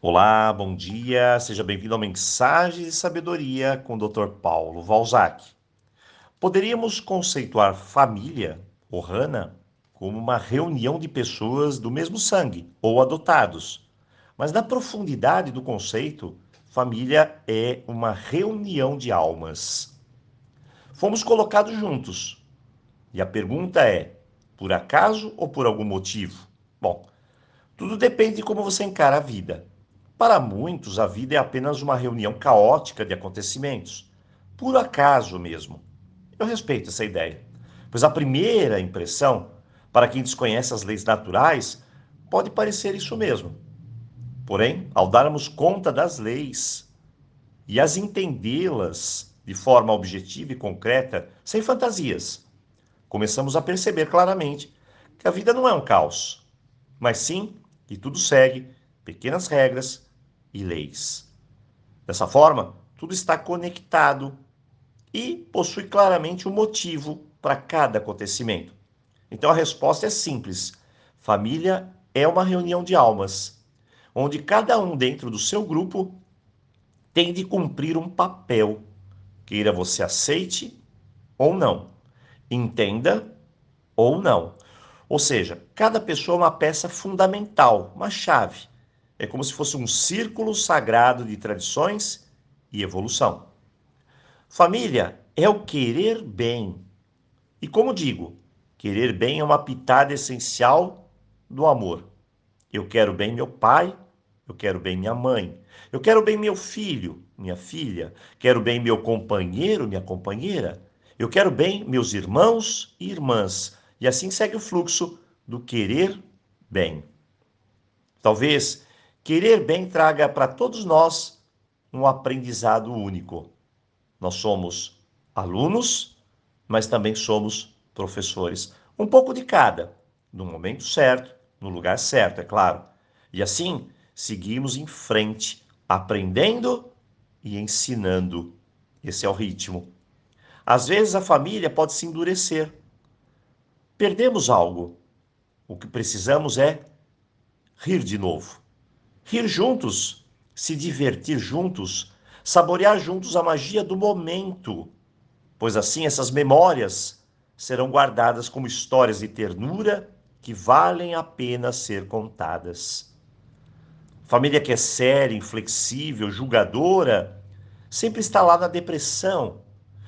Olá, bom dia, seja bem-vindo ao Mensagens de Sabedoria com o Dr. Paulo Valzac. Poderíamos conceituar família, ou Hana, como uma reunião de pessoas do mesmo sangue ou adotados. Mas na profundidade do conceito, família é uma reunião de almas. Fomos colocados juntos. E a pergunta é: por acaso ou por algum motivo? Bom, tudo depende de como você encara a vida. Para muitos, a vida é apenas uma reunião caótica de acontecimentos, por acaso mesmo. Eu respeito essa ideia, pois a primeira impressão, para quem desconhece as leis naturais, pode parecer isso mesmo. Porém, ao darmos conta das leis e as entendê-las de forma objetiva e concreta, sem fantasias, começamos a perceber claramente que a vida não é um caos, mas sim que tudo segue pequenas regras e leis. Dessa forma, tudo está conectado e possui claramente um motivo para cada acontecimento. Então a resposta é simples: família é uma reunião de almas, onde cada um dentro do seu grupo tem de cumprir um papel, queira você aceite ou não, entenda ou não. Ou seja, cada pessoa é uma peça fundamental, uma chave é como se fosse um círculo sagrado de tradições e evolução. Família é o querer bem. E como digo, querer bem é uma pitada essencial do amor. Eu quero bem meu pai, eu quero bem minha mãe, eu quero bem meu filho, minha filha, quero bem meu companheiro, minha companheira, eu quero bem meus irmãos e irmãs. E assim segue o fluxo do querer bem. Talvez Querer bem traga para todos nós um aprendizado único. Nós somos alunos, mas também somos professores. Um pouco de cada, no momento certo, no lugar certo, é claro. E assim, seguimos em frente, aprendendo e ensinando. Esse é o ritmo. Às vezes a família pode se endurecer. Perdemos algo. O que precisamos é rir de novo rir juntos, se divertir juntos, saborear juntos a magia do momento, pois assim essas memórias serão guardadas como histórias de ternura que valem a pena ser contadas. Família que é séria, inflexível, julgadora, sempre está lá na depressão.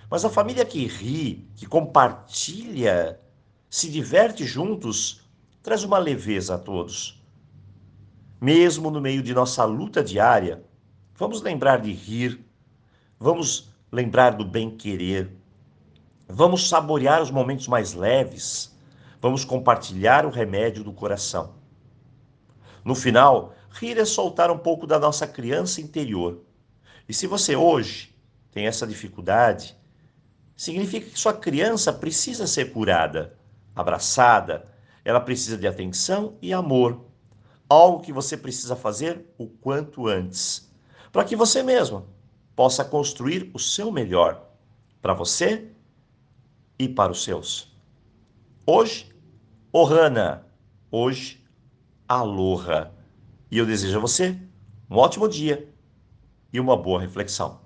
Mas a família que ri, que compartilha, se diverte juntos, traz uma leveza a todos mesmo no meio de nossa luta diária, vamos lembrar de rir, vamos lembrar do bem-querer, vamos saborear os momentos mais leves, vamos compartilhar o remédio do coração. No final, rir é soltar um pouco da nossa criança interior. E se você hoje tem essa dificuldade, significa que sua criança precisa ser curada, abraçada, ela precisa de atenção e amor algo que você precisa fazer o quanto antes, para que você mesmo possa construir o seu melhor para você e para os seus. Hoje, Ohana, hoje, Aloha. E eu desejo a você um ótimo dia e uma boa reflexão.